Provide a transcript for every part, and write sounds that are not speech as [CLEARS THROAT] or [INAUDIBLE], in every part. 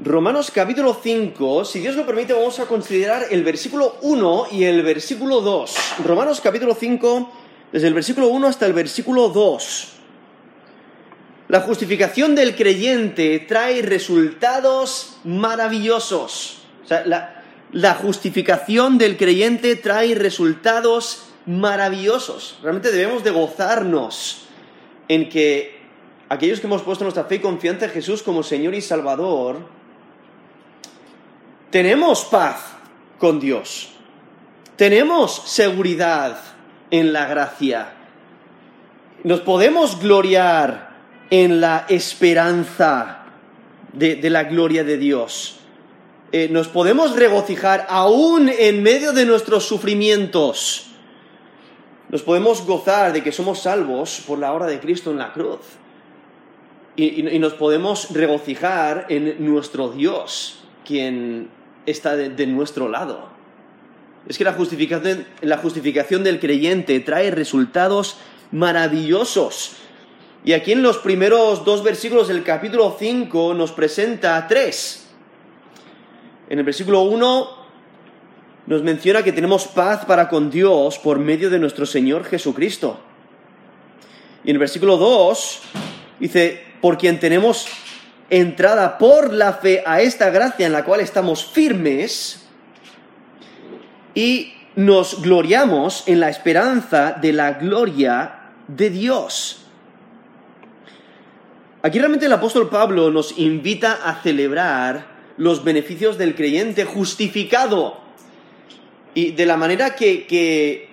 Romanos capítulo 5, si Dios lo permite, vamos a considerar el versículo 1 y el versículo 2. Romanos capítulo 5, desde el versículo 1 hasta el versículo 2. La justificación del creyente trae resultados maravillosos. O sea, la, la justificación del creyente trae resultados maravillosos. Realmente debemos de gozarnos en que aquellos que hemos puesto nuestra fe y confianza en Jesús como Señor y Salvador, tenemos paz con Dios. Tenemos seguridad en la gracia. Nos podemos gloriar en la esperanza de, de la gloria de Dios. Eh, nos podemos regocijar aún en medio de nuestros sufrimientos. Nos podemos gozar de que somos salvos por la obra de Cristo en la cruz. Y, y- y nos podemos regocijar en nuestro Dios, quien está de, nuestro lado. Es que la justificación, la justificación del creyente trae resultados maravillosos. Y aquí en los primeros dos versículos del capítulo 5 nos presenta tres. En el versículo 1 nos menciona que tenemos paz para con Dios por medio de nuestro Señor Jesucristo. Y en el versículo 2 dice, por quien tenemos entrada por la fe a esta gracia en la cual estamos firmes y nos gloriamos en la esperanza de la gloria de Dios. Aquí realmente el apóstol Pablo nos invita a celebrar los beneficios del creyente justificado. Y de la manera que, eh,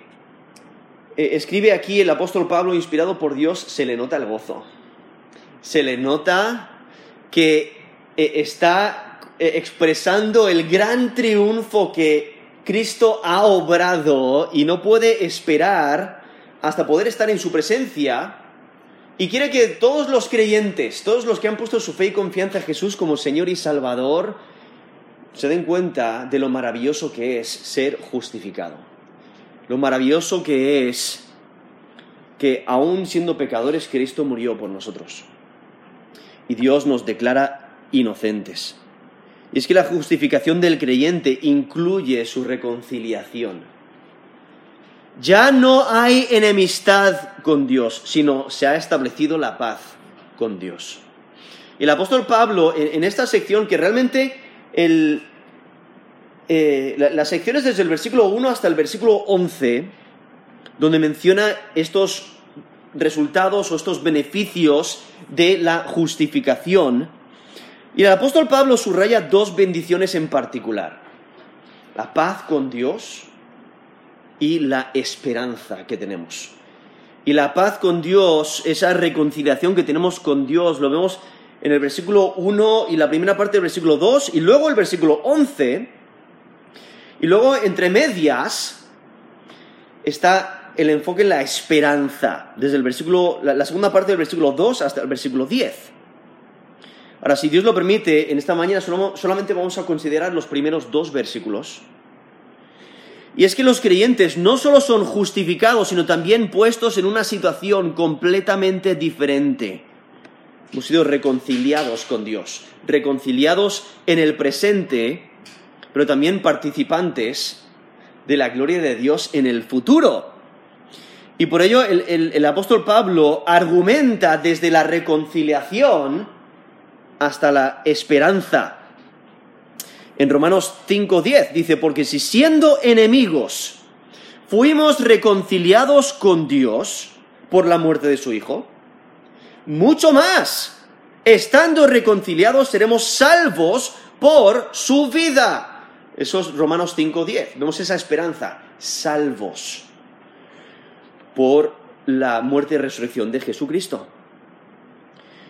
escribe aquí el apóstol Pablo, inspirado por Dios, se le nota el gozo. Se le nota que eh, está eh, expresando el gran triunfo que Cristo ha obrado y no puede esperar hasta poder estar en su presencia y quiere que todos los creyentes, todos los que han puesto su fe y confianza en Jesús como Señor y Salvador, se den cuenta de lo maravilloso que es ser justificado. Lo maravilloso que es que aún siendo pecadores, Cristo murió por nosotros. Y Dios nos declara inocentes. Y es que la justificación del creyente incluye su reconciliación. Ya no hay enemistad con Dios, sino se ha establecido la paz con Dios. El apóstol Pablo, en, en esta sección, que realmente el, eh, la- las secciones desde el versículo 1 hasta el versículo 11, donde menciona estos resultados o estos beneficios de la justificación, y el apóstol Pablo subraya dos bendiciones en particular. La paz con Dios y la esperanza que tenemos. Y la paz con Dios, esa reconciliación que tenemos con Dios, lo vemos en el versículo 1 y la primera parte del versículo 2 y luego el versículo 11. Y luego entre medias está el enfoque en la esperanza, desde el versículo, la, segunda parte del versículo 2 hasta el versículo 10. Ahora, si Dios lo permite, en esta mañana solamente vamos a considerar los primeros dos versículos. Y es que los creyentes no solo son justificados, sino también puestos en una situación completamente diferente. Hemos sido reconciliados con Dios, reconciliados en el presente, pero también participantes de la gloria de Dios en el futuro. Y por ello el, el- apóstol Pablo argumenta desde la reconciliación hasta la esperanza. En Romanos 5:10 dice, porque si siendo enemigos fuimos reconciliados con Dios por la muerte de su Hijo, mucho más, estando reconciliados seremos salvos por su vida. Eso es Romanos 5:10. Vemos esa esperanza, salvos por la muerte y resurrección de Jesucristo.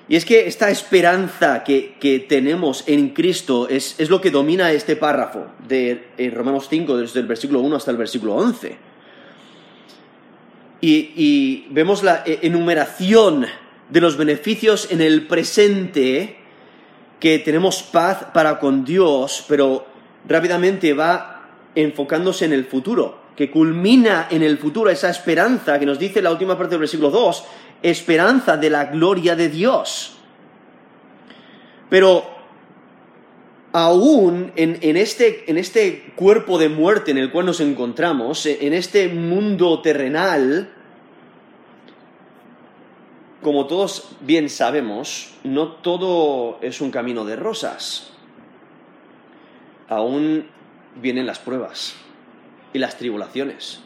Y es que esta esperanza que, que tenemos en Cristo es, es lo que domina este párrafo de Romanos 5, desde el versículo 1 hasta el versículo 11. Y, vemos la eh, enumeración de los beneficios en el presente, que tenemos paz para con Dios, pero rápidamente va enfocándose en el futuro, que culmina en el futuro esa esperanza que nos dice la última parte del versículo 2, esperanza de la gloria de Dios. Pero aún en, este, en este cuerpo de muerte en el cual nos encontramos, en este mundo terrenal, como todos bien sabemos, no todo es un camino de rosas. Aún vienen las pruebas y las tribulaciones.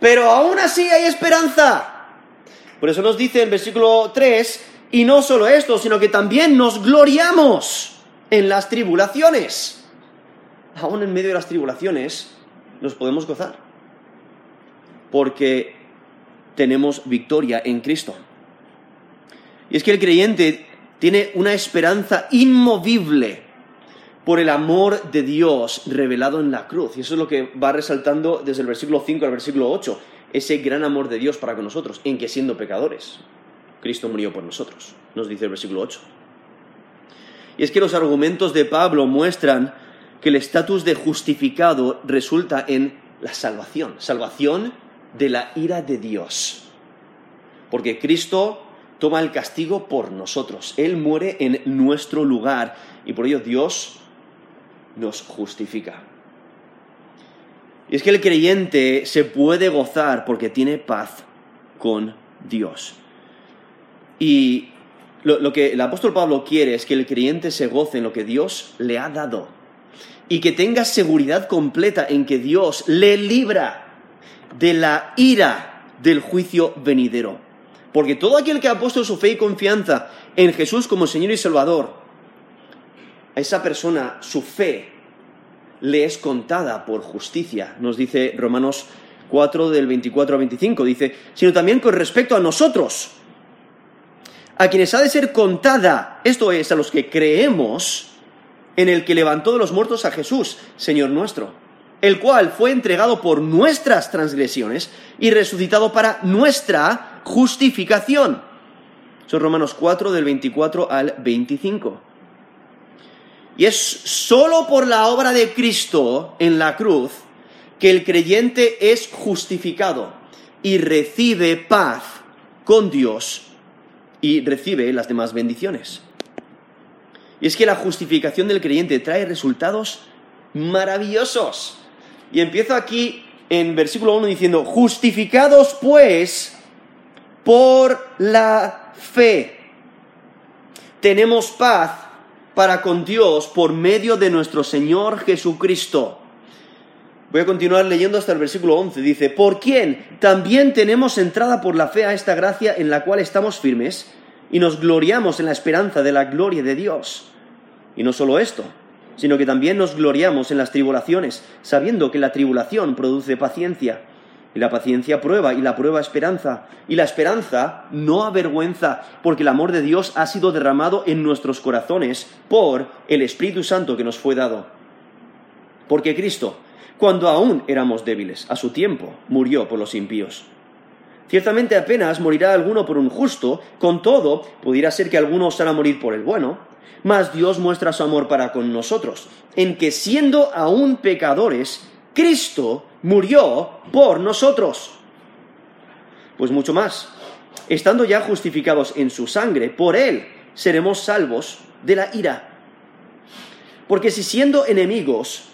Pero aún así hay esperanza. Por eso nos dice en versículo 3, y no solo esto, sino que también nos gloriamos en las tribulaciones. Aún en medio de las tribulaciones nos podemos gozar. Porque tenemos victoria en Cristo. Y es que el creyente tiene una esperanza inmovible por el amor de Dios revelado en la cruz. Y eso es lo que va resaltando desde el versículo 5 al versículo 8, ese gran amor de Dios para con nosotros, en que siendo pecadores, Cristo murió por nosotros, nos dice el versículo 8. Y es que los argumentos de Pablo muestran que el estatus de justificado resulta en la salvación, salvación de la ira de Dios. Porque Cristo toma el castigo por nosotros. Él muere en nuestro lugar y por ello Dios nos justifica. Y es que el creyente se puede gozar porque tiene paz con Dios. Y lo, que el apóstol Pablo quiere es que el creyente se goce en lo que Dios le ha dado y que tenga seguridad completa en que Dios le libra de la ira del juicio venidero. Porque todo aquel que ha puesto su fe y confianza en Jesús como Señor y Salvador, a esa persona su fe le es contada por justicia. Nos dice Romanos 4 del 24 al 25, dice, sino también con respecto a nosotros, a quienes ha de ser contada, esto es, a los que creemos en el que levantó de los muertos a Jesús, Señor nuestro, el cual fue entregado por nuestras transgresiones y resucitado para nuestra justificación. Son Romanos 4 del 24 al 25. Y es sólo por la obra de Cristo en la cruz que el creyente es justificado y recibe paz con Dios y recibe las demás bendiciones. Y es que la justificación del creyente trae resultados maravillosos. Y empiezo aquí en versículo 1 diciendo, justificados pues por la fe. Tenemos paz para con Dios por medio de nuestro Señor Jesucristo. Voy a continuar leyendo hasta el versículo 11. Dice, por quien también tenemos entrada por la fe a esta gracia en la cual estamos firmes y nos gloriamos en la esperanza de la gloria de Dios. Y no solo esto, sino que también nos gloriamos en las tribulaciones, sabiendo que la tribulación produce paciencia y la paciencia prueba, y la prueba esperanza. Y la esperanza no avergüenza, porque el amor de Dios ha sido derramado en nuestros corazones por el Espíritu Santo que nos fue dado. Porque Cristo, cuando aún éramos débiles, a su tiempo, murió por los impíos. Ciertamente apenas morirá alguno por un justo, con todo, pudiera ser que alguno osara morir por el bueno, mas Dios muestra su amor para con nosotros, en que siendo aún pecadores, Cristo murió por nosotros. Pues mucho más, estando ya justificados en su sangre, por él seremos salvos de la ira. Porque si siendo enemigos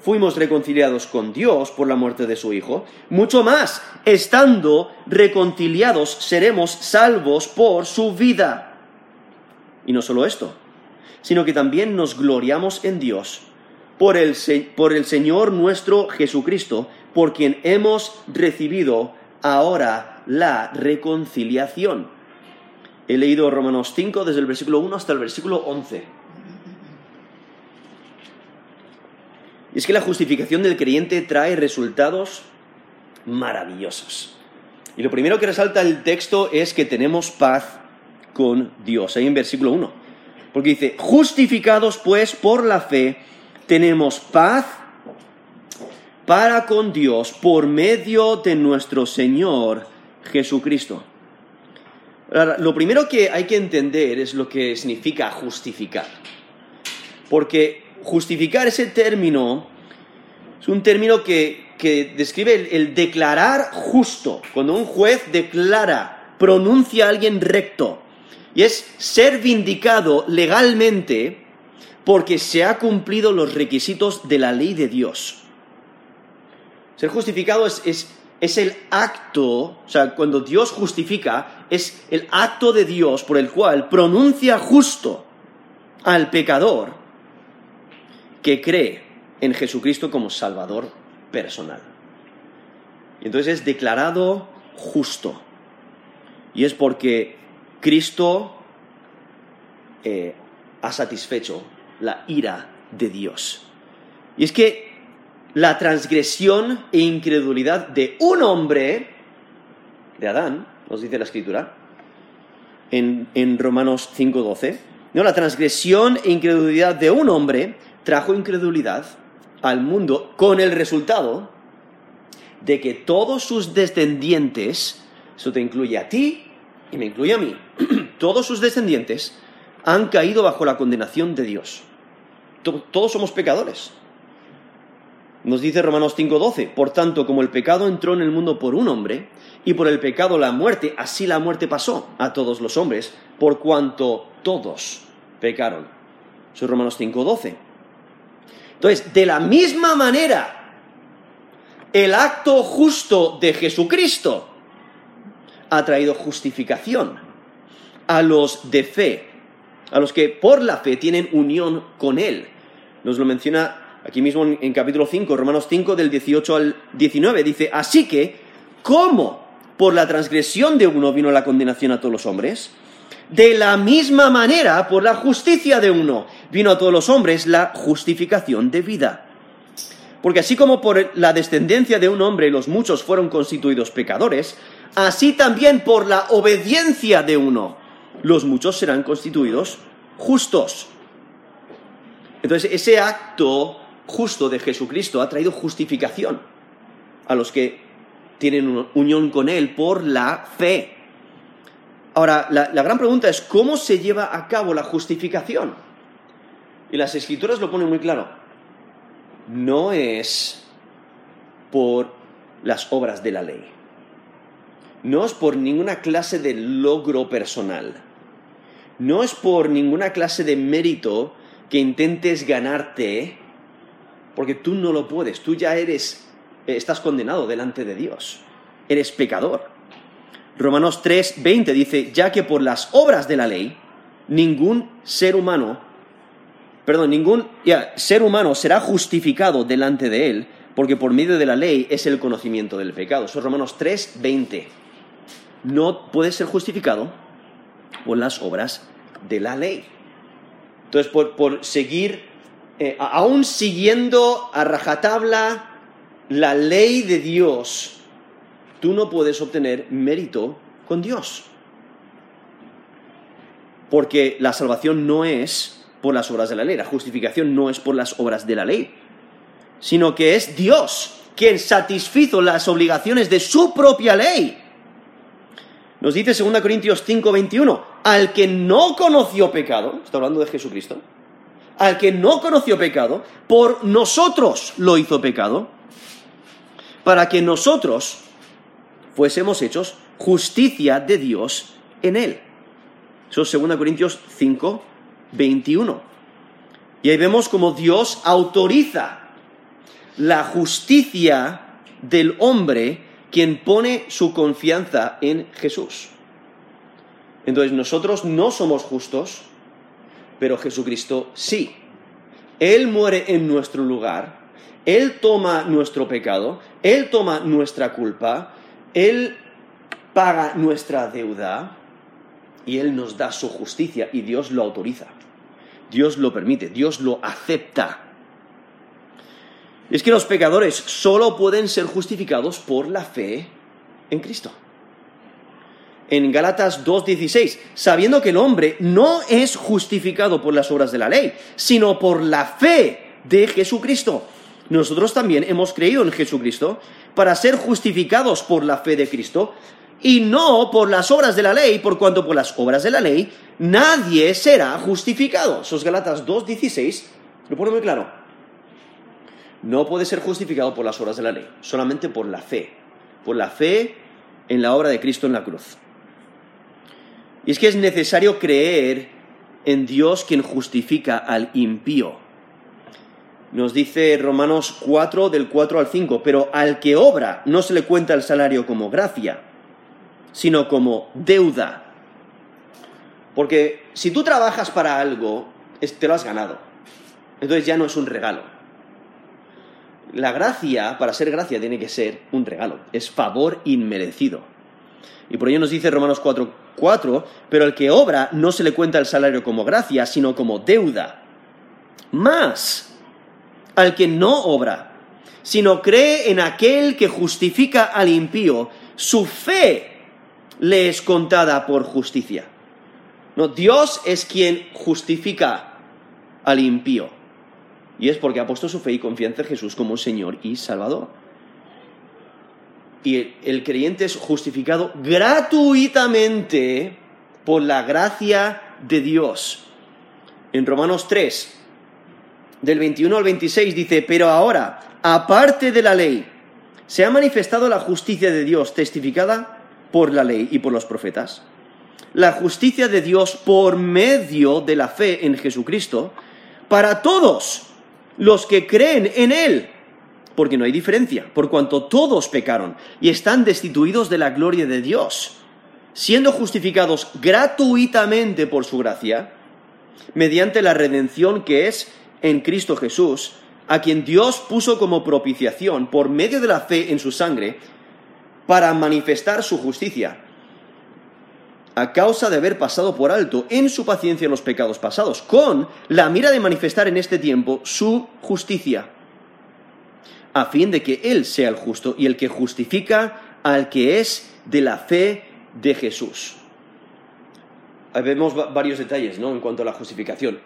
fuimos reconciliados con Dios por la muerte de su Hijo, mucho más, estando reconciliados, seremos salvos por su vida. Y no solo esto, sino que también nos gloriamos en Dios por el, por el Señor nuestro Jesucristo, por quien hemos recibido ahora la reconciliación. He leído Romanos 5 desde el versículo 1 hasta el versículo 11. Y es que la justificación del creyente trae resultados maravillosos. Y lo primero que resalta el texto es que tenemos paz con Dios. Ahí en versículo 1. Porque dice, justificados pues por la fe, tenemos paz para con Dios por medio de nuestro Señor Jesucristo. lo primero que hay que entender es lo que significa justificar. Porque justificar ese término es un término que, describe el, el, declarar justo. Cuando un juez declara, pronuncia a alguien recto. Y es ser vindicado legalmente porque se ha cumplido los requisitos de la ley de Dios. Ser justificado es, es, es el acto, o sea, cuando Dios justifica, es el acto de Dios por el cual pronuncia justo al pecador que cree en Jesucristo como Salvador personal. Y entonces es declarado justo. Y es porque Cristo eh, ha satisfecho la ira de Dios. Y es que la transgresión e incredulidad de un hombre, de Adán, nos dice la escritura, en, en Romanos 5.12, no, la transgresión e incredulidad de un hombre trajo incredulidad al mundo con el resultado de que todos sus descendientes, eso te incluye a ti y me incluye a mí, [CLEARS THROAT] todos sus descendientes han caído bajo la condenación de Dios. Todos somos pecadores. Nos dice Romanos 5:12, por tanto, como el pecado entró en el mundo por un hombre, y por el pecado la muerte, así la muerte pasó a todos los hombres, por cuanto todos pecaron. Eso es Romanos 5:12. Entonces, de la misma manera, el acto justo de Jesucristo ha traído justificación a los de fe, a los que por la fe tienen unión con Él. Nos lo menciona aquí mismo en, capítulo 5, Romanos 5, del 18 al 19. Dice, así que, ¿cómo por la transgresión de uno vino la condenación a todos los hombres? De la misma manera, por la justicia de uno, vino a todos los hombres la justificación de vida. Porque así como por la descendencia de un hombre los muchos fueron constituidos pecadores, así también por la obediencia de uno los muchos serán constituidos justos. Entonces, ese acto justo de Jesucristo ha traído justificación a los que tienen unión con Él por la fe. Ahora, la, gran pregunta es, ¿cómo se lleva a cabo la justificación? Y las escrituras lo ponen muy claro. No es por las obras de la ley. No es por ninguna clase de logro personal no es por ninguna clase de mérito que intentes ganarte, porque tú no lo puedes, tú ya eres, estás condenado delante de Dios, eres pecador. Romanos 3, 20 dice, ya que por las obras de la ley, ningún ser humano, perdón, ningún ser humano será justificado delante de él, porque por medio de la ley es el conocimiento del pecado. Eso es Romanos 3, 20. No puedes ser justificado por las obras de la ley. Entonces, por, seguir, eh, aún siguiendo a rajatabla la ley de Dios, tú no puedes obtener mérito con Dios. Porque la salvación no es por las obras de la ley, la justificación no es por las obras de la ley, sino que es Dios quien satisfizo las obligaciones de su propia ley nos dice 2 Corintios 5, 21, al que no conoció pecado, está hablando de Jesucristo, al que no conoció pecado, por nosotros lo hizo pecado, para que nosotros fuésemos hechos justicia de Dios en él. Eso es 2 Corintios 5, 21. Y ahí vemos como Dios autoriza la justicia del hombre quien pone su confianza en Jesús. Entonces nosotros no somos justos, pero Jesucristo sí. Él muere en nuestro lugar, Él toma nuestro pecado, Él toma nuestra culpa, Él paga nuestra deuda y Él nos da su justicia y Dios lo autoriza. Dios lo permite, Dios lo acepta. Es que los pecadores solo pueden ser justificados por la fe en Cristo. En Gálatas 2.16, sabiendo que el hombre no es justificado por las obras de la ley, sino por la fe de Jesucristo. Nosotros también hemos creído en Jesucristo para ser justificados por la fe de Cristo y no por las obras de la ley, por cuanto por las obras de la ley nadie será justificado. Sos Gálatas 2.16, lo pone muy claro no puede ser justificado por las obras de la ley, solamente por la fe, por la fe en la obra de Cristo en la cruz. Y es que es necesario creer en Dios quien justifica al impío. Nos dice Romanos 4 del 4 al 5, pero al que obra no se le cuenta el salario como gracia, sino como deuda. Porque si tú trabajas para algo, te lo has ganado. Entonces ya no es un regalo. La gracia, para ser gracia, tiene que ser un regalo. Es favor inmerecido. Y por ello nos dice Romanos 4, 4, pero el que obra no se le cuenta el salario como gracia, sino como deuda. Más, al que no obra, sino cree en aquel que justifica al impío, su fe le es contada por justicia. No, Dios es quien justifica al impío. Y es porque ha puesto su fe y confianza en Jesús como Señor y Salvador. Y el, creyente es justificado gratuitamente por la gracia de Dios. En Romanos 3, del 21 al 26 dice, pero ahora, aparte de la ley, se ha manifestado la justicia de Dios testificada por la ley y por los profetas. La justicia de Dios por medio de la fe en Jesucristo para todos los que creen en Él, porque no hay diferencia, por cuanto todos pecaron y están destituidos de la gloria de Dios, siendo justificados gratuitamente por su gracia, mediante la redención que es en Cristo Jesús, a quien Dios puso como propiciación por medio de la fe en su sangre, para manifestar su justicia a causa de haber pasado por alto en su paciencia los pecados pasados, con la mira de manifestar en este tiempo su justicia, a fin de que Él sea el justo y el que justifica al que es de la fe de Jesús. vemos varios detalles ¿no? en cuanto a la justificación.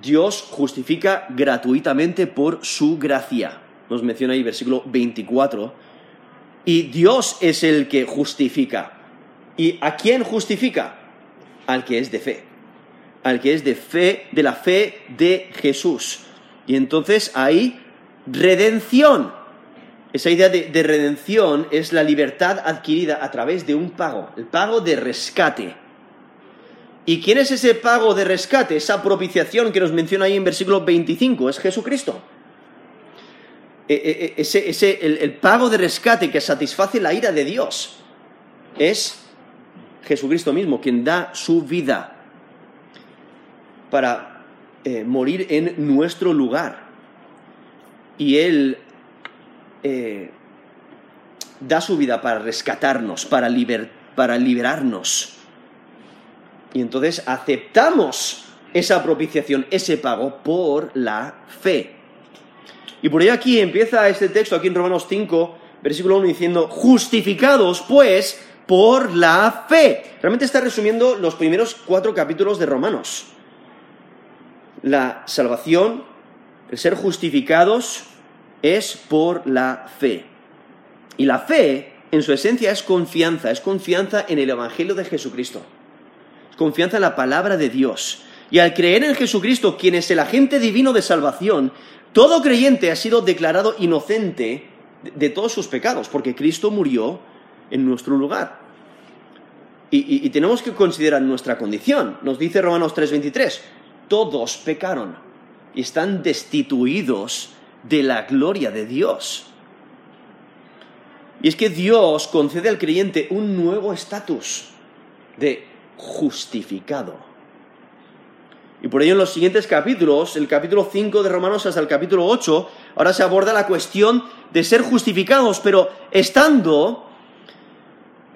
Dios justifica gratuitamente por su gracia. Nos menciona ahí versículo 24. Y Dios es el que justifica. ¿Y a quién justifica? Al que es de fe. Al que es de fe, de la fe de Jesús. Y entonces hay redención. Esa idea de, de, redención es la libertad adquirida a través de un pago, el pago de rescate. ¿Y quién es ese pago de rescate, esa propiciación que nos menciona ahí en versículo 25? Es Jesucristo. E, e, e, ese, ese, el pago de rescate que satisface la ira de Dios es Jesucristo mismo, quien da su vida para eh, morir en nuestro lugar. Y Él eh, da su vida para rescatarnos, para, para liberarnos. Y entonces aceptamos esa propiciación, ese pago por la fe. Y por ello aquí empieza este texto, aquí en Romanos 5, versículo 1, diciendo, justificados pues por la fe. Realmente está resumiendo los primeros cuatro capítulos de Romanos. La salvación, el ser justificados, es por la fe. Y la fe, en su esencia, es confianza, es confianza en el Evangelio de Jesucristo. Es confianza en la palabra de Dios. Y al creer en Jesucristo, quien es el agente divino de salvación, todo creyente ha sido declarado inocente de todos sus pecados, porque Cristo murió en nuestro lugar. Y, tenemos que considerar nuestra condición. Nos dice Romanos 3:23, todos pecaron y están destituidos de la gloria de Dios. Y es que Dios concede al creyente un nuevo estatus de justificado. Y por ello en los siguientes capítulos, el capítulo 5 de Romanos hasta el capítulo 8, ahora se aborda la cuestión de ser justificados, pero estando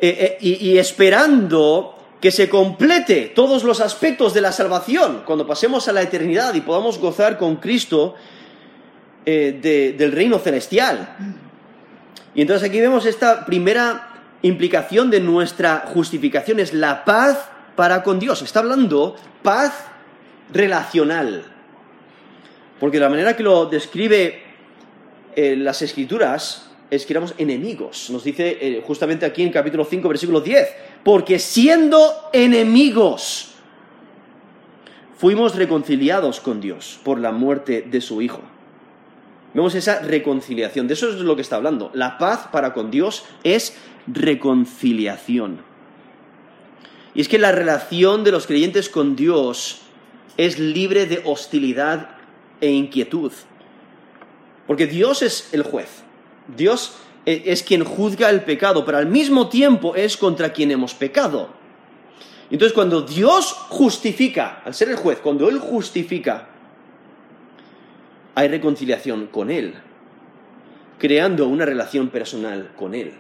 eh, eh, y, esperando que se complete todos los aspectos de la salvación cuando pasemos a la eternidad y podamos gozar con Cristo eh, del reino celestial. Y entonces aquí vemos esta primera implicación de nuestra justificación, es la paz para con Dios. Está hablando paz relacional. Porque la manera que lo describe las escrituras es que éramos enemigos. Nos dice eh, justamente aquí en capítulo 5, versículo 10. Porque siendo enemigos, fuimos reconciliados con Dios por la muerte de su Hijo. Vemos esa reconciliación. De eso es lo que está hablando. La paz para con Dios es reconciliación. Y es que la relación de los creyentes con Dios es libre de hostilidad e inquietud. Porque Dios es el juez. Dios e, es quien juzga el pecado, pero al mismo tiempo es contra quien hemos pecado. Entonces cuando Dios justifica, al ser el juez, cuando Él justifica, hay reconciliación con Él, creando una relación personal con Él.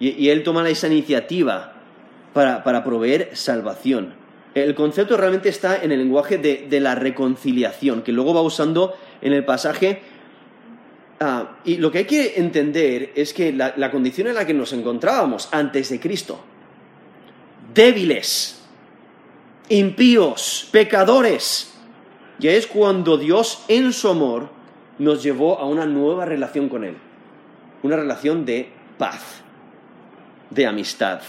Y, Él toma esa iniciativa para, proveer salvación. El concepto realmente está en el lenguaje de, la reconciliación, que luego va usando en el pasaje Ah, y lo que hay que entender es que la, condición en la que nos encontrábamos antes de Cristo, débiles, impíos, pecadores, ya es cuando Dios en su amor nos llevó a una nueva relación con Él, una relación de paz, de amistad,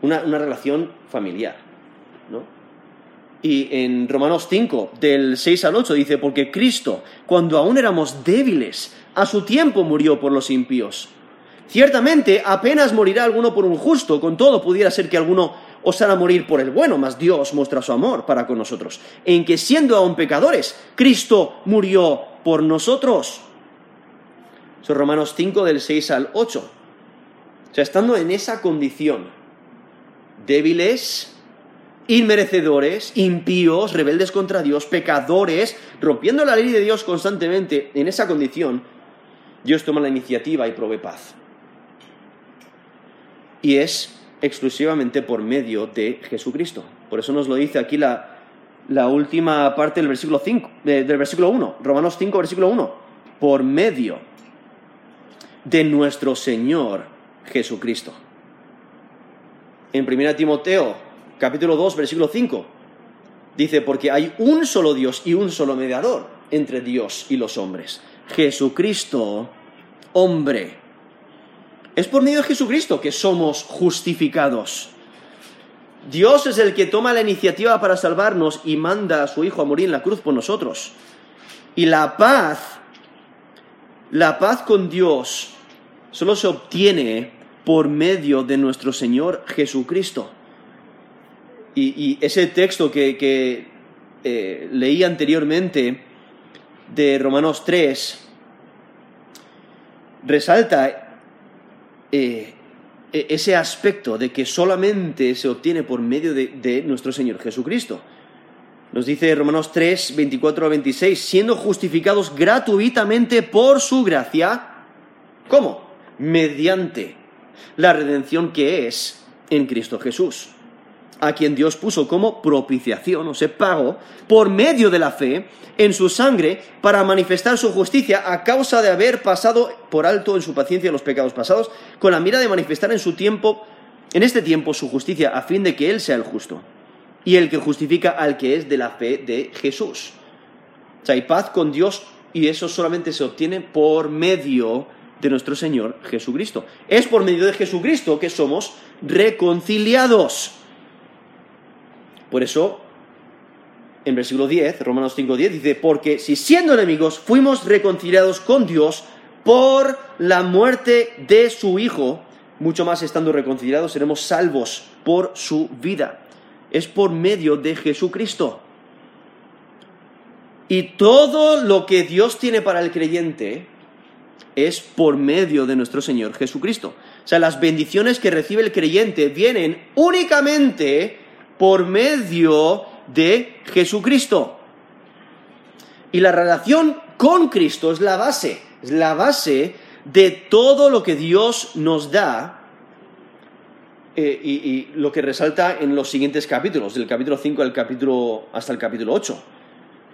una, una relación familiar. Y en Romanos 5, del 6 al 8, dice, porque Cristo, cuando aún éramos débiles, a su tiempo murió por los impíos. Ciertamente, apenas morirá alguno por un justo, con todo pudiera ser que alguno osara morir por el bueno, mas Dios muestra su amor para con nosotros, en que siendo aún pecadores, Cristo murió por nosotros. Son Romanos 5 del 6 al 8. O sea, estando en esa condición, débiles, inmerecedores, impíos, rebeldes contra Dios, pecadores, rompiendo la ley de Dios constantemente, en esa condición, Dios toma la iniciativa y provee paz. Y es exclusivamente por medio de Jesucristo. Por eso nos lo dice aquí la, última parte del versículo, 5, del versículo 1, Romanos 5, versículo 1. Por medio de nuestro Señor Jesucristo. En 1 Timoteo capítulo 2, versículo 5. Dice, porque hay un solo Dios y un solo mediador entre Dios y los hombres. Jesucristo, hombre. Es por medio de Jesucristo que somos justificados. Dios es el que toma la iniciativa para salvarnos y manda a su Hijo a morir en la cruz por nosotros. Y la paz, la paz con Dios, solo se obtiene por medio de nuestro Señor Jesucristo. Y, ese texto que, eh, leí anteriormente de Romanos 3 resalta eh, e, ese aspecto de que solamente se obtiene por medio de, de, nuestro Señor Jesucristo. Nos dice Romanos 3, 24 a 26, siendo justificados gratuitamente por su gracia, ¿cómo? Mediante la redención que es en Cristo Jesús a quien Dios puso como propiciación, o sea, pago, por medio de la fe en su sangre para manifestar su justicia a causa de haber pasado por alto en su paciencia los pecados pasados, con la mira de manifestar en su tiempo, en este tiempo, su justicia, a fin de que Él sea el justo y el que justifica al que es de la fe de Jesús. O sea, hay paz con Dios y eso solamente se obtiene por medio de nuestro Señor Jesucristo. Es por medio de Jesucristo que somos reconciliados. Por eso, en versículo 10, Romanos 5.10, dice, porque si siendo enemigos fuimos reconciliados con Dios por la muerte de su Hijo, mucho más estando reconciliados seremos salvos por su vida. Es por medio de Jesucristo. Y todo lo que Dios tiene para el creyente es por medio de nuestro Señor Jesucristo. O sea, las bendiciones que recibe el creyente vienen únicamente por medio de Jesucristo. Y la relación con Cristo es la base, es la base de todo lo que Dios nos da eh, y, lo que resalta en los siguientes capítulos, del capítulo 5 al capítulo, hasta el capítulo 8.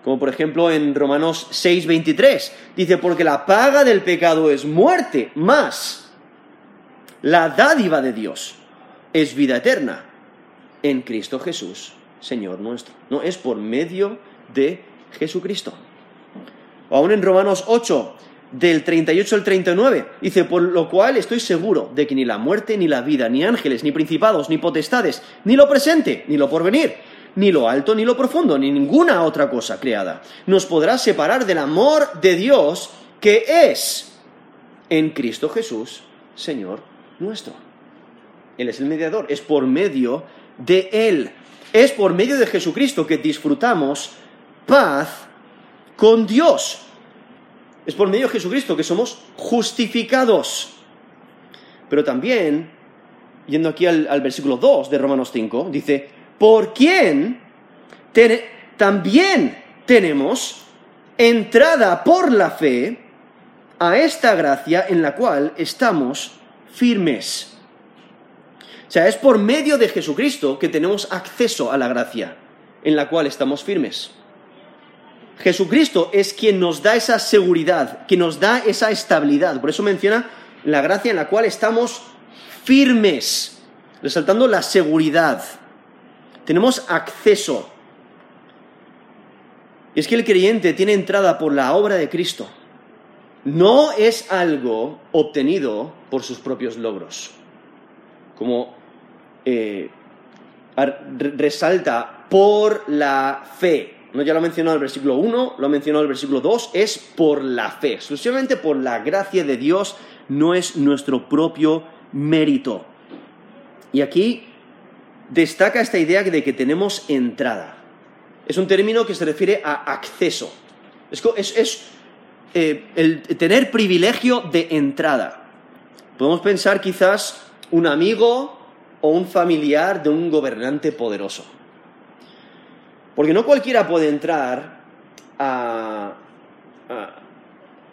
Como por ejemplo en Romanos 6, 23, dice, porque la paga del pecado es muerte, más la dádiva de Dios es vida eterna en Cristo Jesús, Señor nuestro. No es por medio de Jesucristo. Aún en Romanos 8, del 38 al 39, dice, por lo cual estoy seguro de que ni la muerte, ni la vida, ni ángeles, ni principados, ni potestades, ni lo presente, ni lo porvenir, ni lo alto, ni lo profundo, ni ninguna otra cosa creada, nos podrá separar del amor de Dios que es en Cristo Jesús, Señor nuestro. Él es el mediador, es por medio de Él. es por medio de Jesucristo que disfrutamos paz con Dios. Es por medio de Jesucristo que somos justificados. Pero también, yendo aquí al, versículo 2 de Romanos 5, dice, por quién también tenemos entrada por la fe a esta gracia en la cual estamos firmes. O sea, es por medio de Jesucristo que tenemos acceso a la gracia en la cual estamos firmes. Jesucristo es quien nos da esa seguridad, quien nos da esa estabilidad. Por eso menciona la gracia en la cual estamos firmes, resaltando la seguridad. Tenemos acceso. Y es que el creyente tiene entrada por la obra de Cristo. No es algo obtenido por sus propios logros. Como eh, resalta por la fe. No ya lo ha mencionado el versículo 1, lo ha mencionado el versículo 2, es por la fe, exclusivamente por la gracia de Dios, no es nuestro propio mérito. Y aquí destaca esta idea de que tenemos entrada. Es un término que se refiere a acceso. Es, eh, el tener privilegio de entrada. Podemos pensar quizás un amigo o un familiar de un gobernante poderoso. Porque no cualquiera puede entrar a,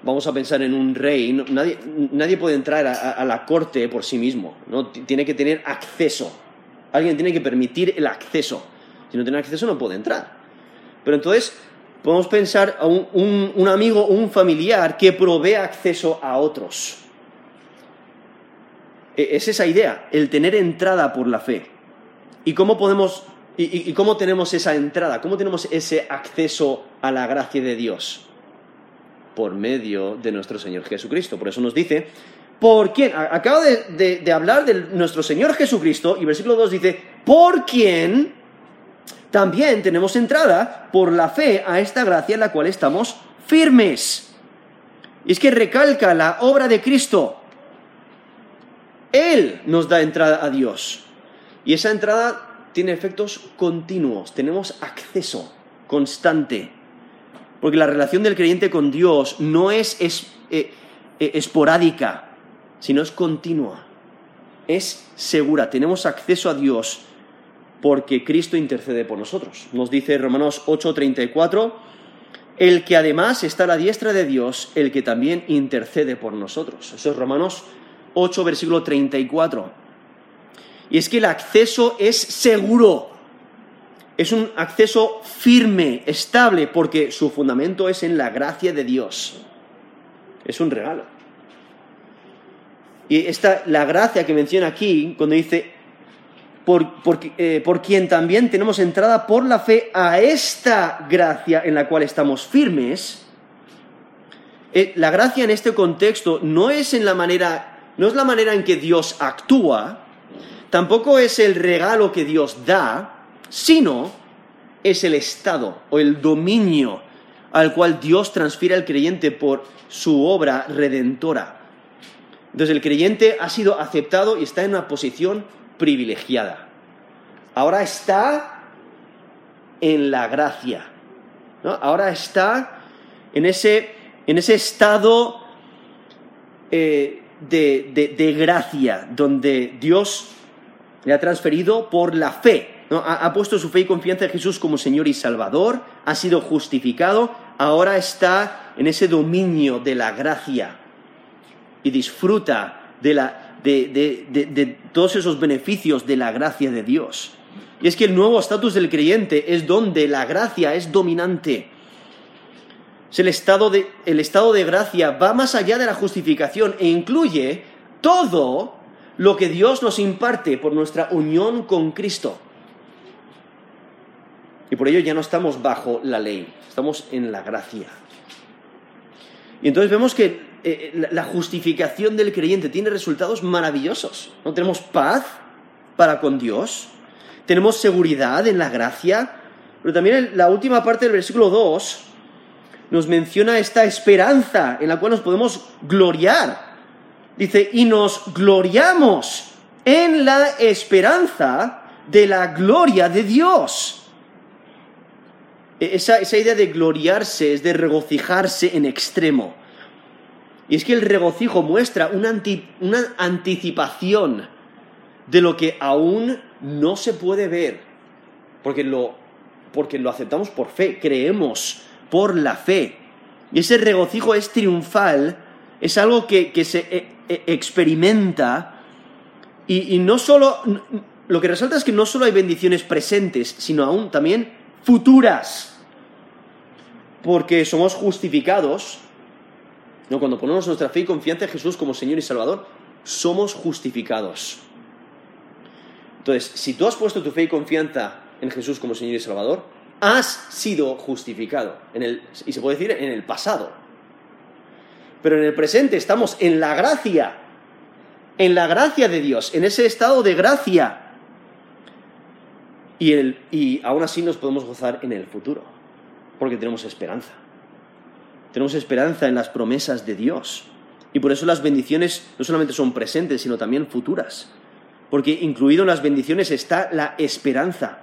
vamos a pensar en un rey, nadie, puede entrar a, la corte por sí mismo, ¿no? tiene que tener acceso, alguien tiene que permitir el acceso, si no tiene acceso no puede entrar. Pero entonces podemos pensar a un, un amigo o un familiar que provee acceso a otros. E, es esa idea, el tener entrada por la fe. ¿Y cómo podemos, y, cómo tenemos esa entrada? ¿Cómo tenemos ese acceso a la gracia de Dios? Por medio de nuestro Señor Jesucristo. Por eso nos dice, ¿por quién? Acabo de, de hablar de nuestro Señor Jesucristo y versículo 2 dice, ¿por quién también tenemos entrada por la fe a esta gracia en la cual estamos firmes? Y es que recalca la obra de Cristo él nos da entrada a Dios. Y esa entrada tiene efectos continuos, tenemos acceso constante. Porque la relación del creyente con Dios no es, eh, eh, esporádica, sino es continua, es segura. Tenemos acceso a Dios porque Cristo intercede por nosotros. Nos dice Romanos 8:34, el que además está a la diestra de Dios, el que también intercede por nosotros. Eso es Romanos 8, versículo 34. Y es que el acceso es seguro. Es un acceso firme, estable, porque su fundamento es en la gracia de Dios. Es un regalo. Y esta, la gracia que menciona aquí, cuando dice, por, por, eh, por, quien también tenemos entrada por la fe a esta gracia en la cual estamos firmes, eh, la gracia en este contexto no es en la manera no es la manera en que Dios actúa, tampoco es el regalo que Dios da, sino es el estado o el dominio al cual Dios transfiere al creyente por su obra redentora. Entonces el creyente ha sido aceptado y está en una posición privilegiada. Ahora está en la gracia. Ahora está en ese, en ese estado eh, de, gracia, donde Dios le ha transferido por la fe. Ha, puesto su fe y confianza en Jesús como Señor y Salvador, ha sido justificado, ahora está en ese dominio de la gracia y disfruta de, la, de todos esos beneficios de la gracia de Dios. Y es que el nuevo estatus del creyente es donde la gracia es dominante el estado, de, gracia va más allá de la justificación e incluye todo lo que Dios nos imparte por nuestra unión con Cristo. Y por ello ya no estamos bajo la ley, estamos en la gracia. Y entonces vemos que eh, eh, la justificación del creyente tiene resultados maravillosos. ¿no? Tenemos paz para con Dios, tenemos seguridad en la gracia, pero también la última parte del versículo 2 nos menciona esta esperanza en la cual nos podemos gloriar. Dice, y nos gloriamos en la esperanza de la gloria de Dios. E-, esa, idea de gloriarse es de regocijarse en extremo. Y es que el regocijo muestra una, una anticipación de lo que aún no se puede ver, porque lo, porque lo aceptamos por fe, creemos por la fe. Y ese regocijo es triunfal, es algo que, se e, e, experimenta y, y, no solo, lo que resalta es que no solo hay bendiciones presentes, sino aún también futuras. Porque somos justificados, ¿no? cuando ponemos nuestra fe y confianza en Jesús como Señor y Salvador, somos justificados. Entonces, si tú has puesto tu fe y confianza en Jesús como Señor y Salvador, has sido justificado. y se puede decir en el pasado. Pero en el presente estamos en la gracia, en la gracia de Dios, en ese estado de gracia. Y, y aún así nos podemos gozar en el futuro, porque tenemos esperanza. Tenemos esperanza en las promesas de Dios. Y por eso las bendiciones no solamente son presentes, sino también futuras porque incluido en las bendiciones está la esperanza.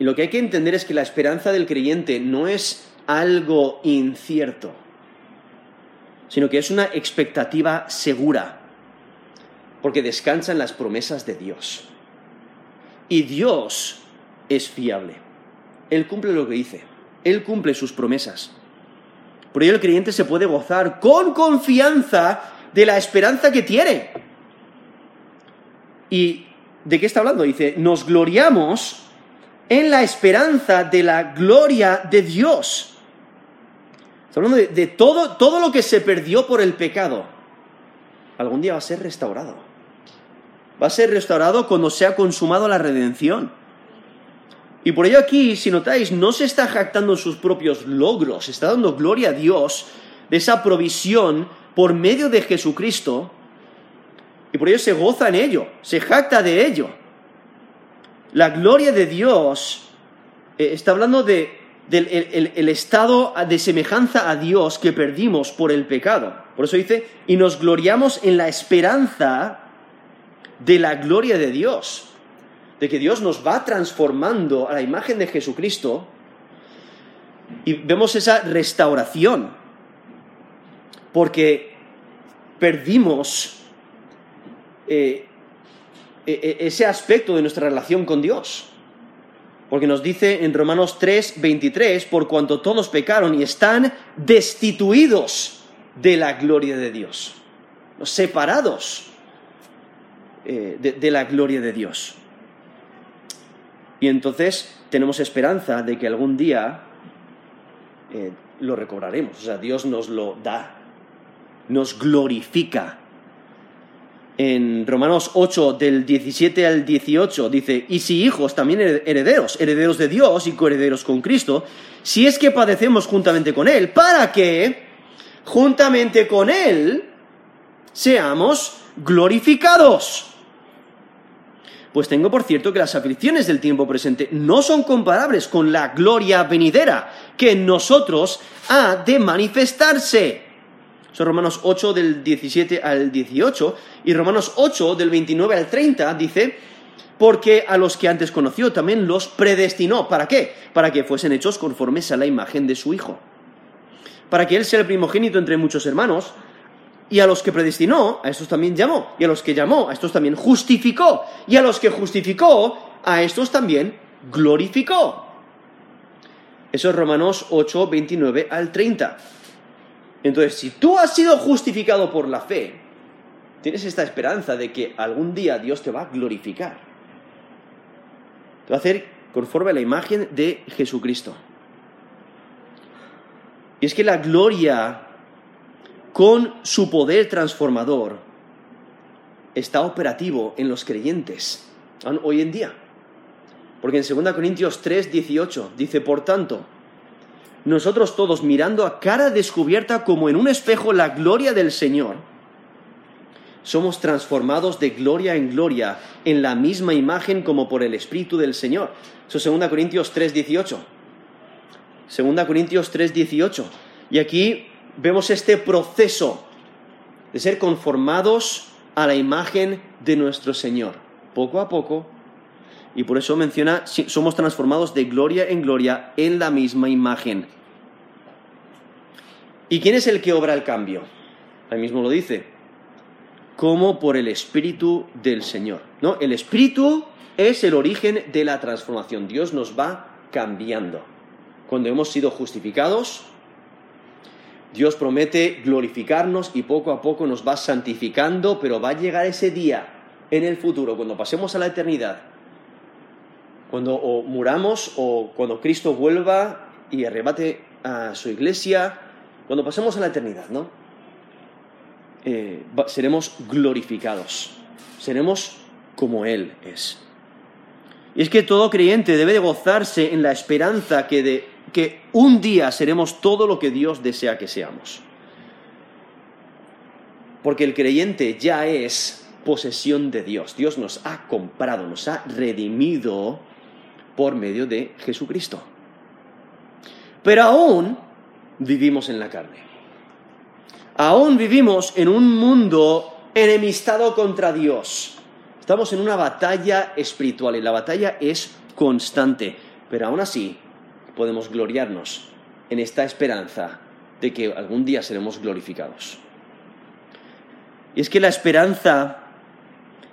Y lo que hay que entender es que la esperanza del creyente no es algo incierto, sino que es una expectativa segura, porque descansa en las promesas de Dios. Y Dios es fiable. Él cumple lo que dice, Él cumple sus promesas. Por ello el creyente se puede gozar con confianza de la esperanza que tiene. ¿Y de qué está hablando? Dice, nos gloriamos en la esperanza de la gloria de Dios. Está hablando de, todo, todo lo que se perdió por el pecado. Algún día va a ser restaurado. Va a ser restaurado cuando sea consumado la redención. Y por ello aquí, si notáis, no se está jactando en sus propios logros, está dando gloria a Dios de esa provisión por medio de Jesucristo y por ello se goza en ello, se jacta de ello. La gloria de Dios eh, está hablando de, del el, estado de semejanza a Dios que perdimos por el pecado. Por eso dice, y nos gloriamos en la esperanza de la gloria de Dios, de que Dios nos va transformando a la imagen de Jesucristo y vemos esa restauración, porque perdimos eh, ese aspecto de nuestra relación con Dios. Porque nos dice en Romanos 3, 23, por cuanto todos pecaron y están destituidos de la gloria de Dios, separados de, la gloria de Dios. Y entonces tenemos esperanza de que algún día lo recobraremos. O sea, Dios nos lo da, nos glorifica en Romanos 8 del 17 al 18 dice, y si hijos también herederos, herederos de Dios y coherederos con Cristo, si es que padecemos juntamente con Él, para que juntamente con Él seamos glorificados. Pues tengo por cierto que las aflicciones del tiempo presente no son comparables con la gloria venidera que en nosotros ha de manifestarse. Son Romanos 8 del 17 al 18 y Romanos 8 del 29 al 30 dice, porque a los que antes conoció también los predestinó. ¿Para qué? Para que fuesen hechos conformes a la imagen de su Hijo. Para que Él sea el primogénito entre muchos hermanos. Y a los que predestinó, a estos también llamó. Y a los que llamó, a estos también justificó. Y a los que justificó, a estos también glorificó. Eso es Romanos 8, 29 al 30. Entonces, si tú has sido justificado por la fe, tienes esta esperanza de que algún día Dios te va a glorificar. Te va a hacer conforme a la imagen de Jesucristo. Y es que la gloria, con su poder transformador, está operativo en los creyentes hoy en día. Porque en 2 Corintios 3, 18 dice, por tanto, nosotros todos mirando a cara descubierta como en un espejo la gloria del Señor, somos transformados de gloria en gloria en la misma imagen como por el Espíritu del Señor. Eso es 2 Corintios 3:18. 2 Corintios 3:18. Y aquí vemos este proceso de ser conformados a la imagen de nuestro Señor. Poco a poco, Y por eso menciona, somos transformados de gloria en gloria en la misma imagen. ¿Y quién es el que obra el cambio? Ahí mismo lo dice. Como por el Espíritu del Señor. ¿No? El Espíritu es el origen de la transformación. Dios nos va cambiando. Cuando hemos sido justificados, Dios promete glorificarnos y poco a poco nos va santificando, pero va a llegar ese día en el futuro, cuando pasemos a la eternidad, cuando o muramos o cuando Cristo vuelva y arrebate a su iglesia, cuando pasemos a la eternidad, ¿no? Eh, seremos glorificados, seremos como Él es. Y es que todo creyente debe de gozarse en la esperanza que, de, que un día seremos todo lo que Dios desea que seamos. Porque el creyente ya es posesión de Dios. Dios nos ha comprado, nos ha redimido por medio de Jesucristo. Pero aún vivimos en la carne. Aún vivimos en un mundo enemistado contra Dios. Estamos en una batalla espiritual y la batalla es constante, pero aún así podemos gloriarnos en esta esperanza de que algún día seremos glorificados. Y es que la esperanza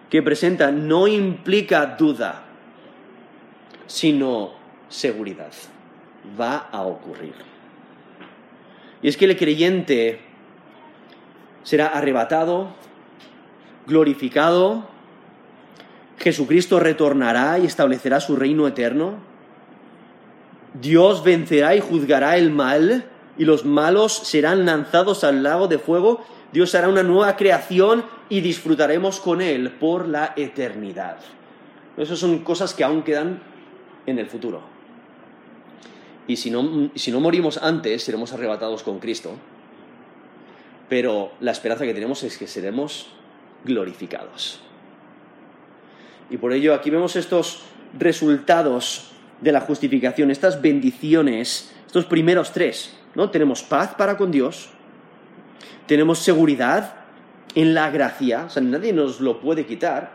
que presenta no implica duda, sino seguridad. Va a ocurrir. Y es que el creyente será arrebatado, glorificado, Jesucristo retornará y establecerá su reino eterno. Dios vencerá y juzgará el mal y los malos serán lanzados al lago de fuego. Dios hará una nueva creación y disfrutaremos con Él por la eternidad. Esas son cosas que aún quedan en el futuro. Y si no, si no morimos antes, seremos arrebatados con Cristo. Pero la esperanza que tenemos es que seremos glorificados. Y por ello aquí vemos estos resultados de la justificación, estas bendiciones, estos primeros tres. ¿no? Tenemos paz para con Dios, tenemos seguridad en la gracia, o sea, nadie nos lo puede quitar,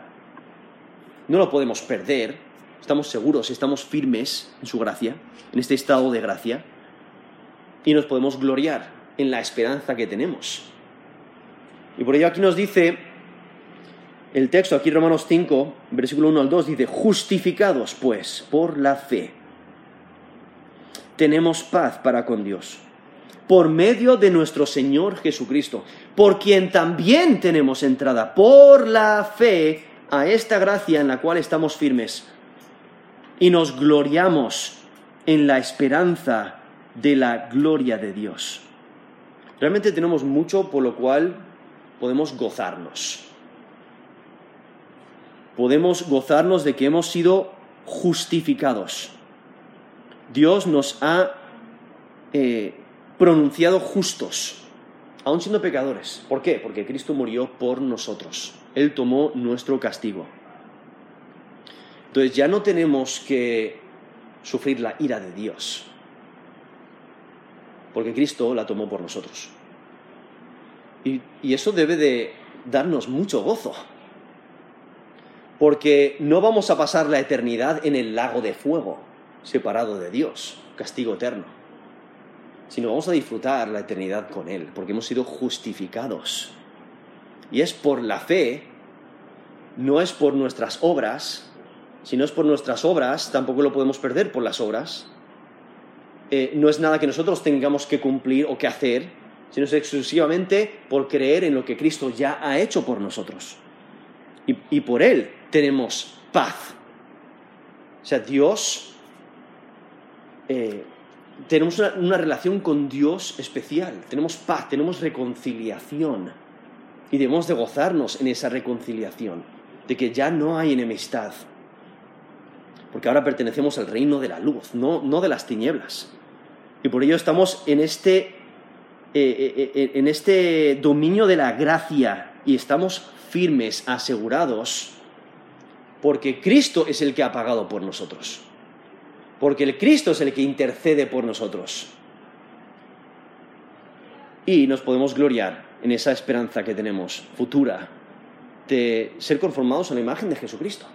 no lo podemos perder, estamos seguros, estamos firmes en su gracia, en este estado de gracia, y nos podemos gloriar en la esperanza que tenemos. Y por ello aquí nos dice el texto, aquí Romanos 5, versículo 1 al 2, dice, justificados pues por la fe, tenemos paz para con Dios, por medio de nuestro Señor Jesucristo, por quien también tenemos entrada por la fe a esta gracia en la cual estamos firmes y nos gloriamos en la esperanza de la gloria de Dios. Realmente tenemos mucho por lo cual podemos gozarnos podemos gozarnos de que hemos sido justificados. Dios nos ha eh, pronunciado justos, aun siendo pecadores. ¿Por qué? Porque Cristo murió por nosotros. Él tomó nuestro castigo. Entonces ya no tenemos que sufrir la ira de Dios, porque Cristo la tomó por nosotros. y eso debe de darnos mucho gozo porque no vamos a pasar la eternidad en el lago de fuego, separado de Dios, castigo eterno, sino vamos a disfrutar la eternidad con Él, porque hemos sido justificados. Y es por la fe, no es por nuestras obras, si no es por nuestras obras, tampoco lo podemos perder por las obras. Eh, no es nada que nosotros tengamos que cumplir o que hacer, sino es exclusivamente por creer en lo que Cristo ya ha hecho por nosotros. y por Él tenemos paz. O sea, Dios, eh, tenemos una, una relación con Dios especial, tenemos paz, tenemos reconciliación y debemos de gozarnos en esa reconciliación, de que ya no hay enemistad, porque ahora pertenecemos al reino de la luz, no, no de las tinieblas. Y por ello estamos en este, eh, eh, en este dominio de la gracia y estamos firmes, asegurados porque Cristo es el que ha pagado por nosotros. Porque el Cristo es el que intercede por nosotros. Y nos podemos gloriar en esa esperanza que tenemos futura de ser conformados a la imagen de Jesucristo.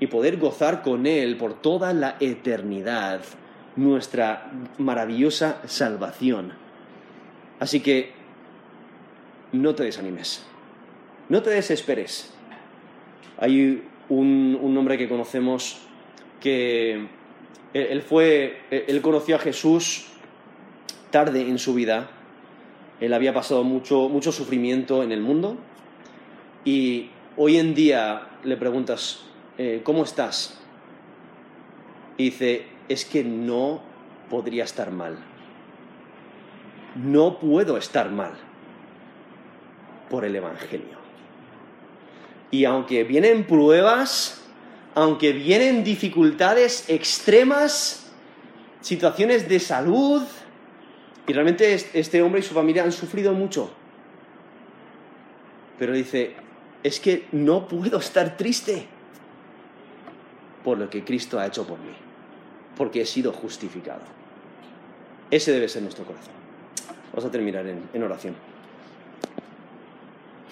Y poder gozar con Él por toda la eternidad nuestra maravillosa salvación. Así que no te desanimes, no te desesperes. Hay un, un hombre que conocemos que él, fue, él conoció a Jesús tarde en su vida. Él había pasado mucho, mucho sufrimiento en el mundo y hoy en día le preguntas, eh, ¿cómo estás? Y dice, es que no podría estar mal. No puedo estar mal por el Evangelio. Y aunque vienen pruebas, aunque vienen dificultades extremas, situaciones de salud, y realmente este hombre y su familia han sufrido mucho, pero dice, es que no puedo estar triste por lo que Cristo ha hecho por mí, porque he sido justificado. Ese debe ser nuestro corazón. Vamos a terminar en, en oración.